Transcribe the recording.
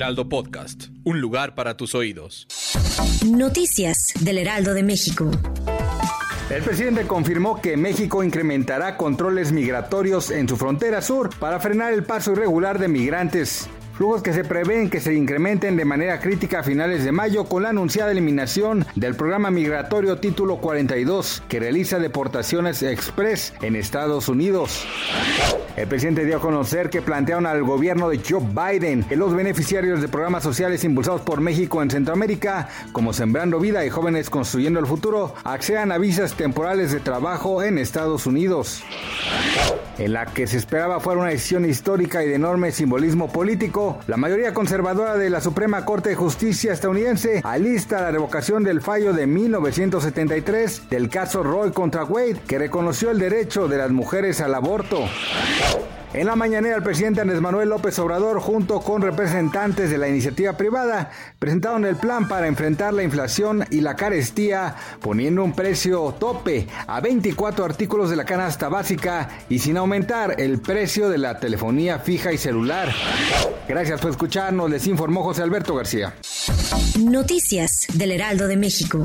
Heraldo Podcast, un lugar para tus oídos. Noticias del Heraldo de México. El presidente confirmó que México incrementará controles migratorios en su frontera sur para frenar el paso irregular de migrantes flujos que se prevén que se incrementen de manera crítica a finales de mayo con la anunciada eliminación del programa migratorio título 42 que realiza deportaciones express en Estados Unidos. El presidente dio a conocer que plantearon al gobierno de Joe Biden que los beneficiarios de programas sociales impulsados por México en Centroamérica, como Sembrando Vida y Jóvenes Construyendo el Futuro, accedan a visas temporales de trabajo en Estados Unidos. En la que se esperaba fuera una decisión histórica y de enorme simbolismo político, la mayoría conservadora de la Suprema Corte de Justicia estadounidense alista la revocación del fallo de 1973 del caso Roy contra Wade, que reconoció el derecho de las mujeres al aborto. En la mañanera, el presidente Andrés Manuel López Obrador, junto con representantes de la iniciativa privada, presentaron el plan para enfrentar la inflación y la carestía, poniendo un precio tope a 24 artículos de la canasta básica y sin aumentar el precio de la telefonía fija y celular. Gracias por escucharnos, les informó José Alberto García. Noticias del Heraldo de México.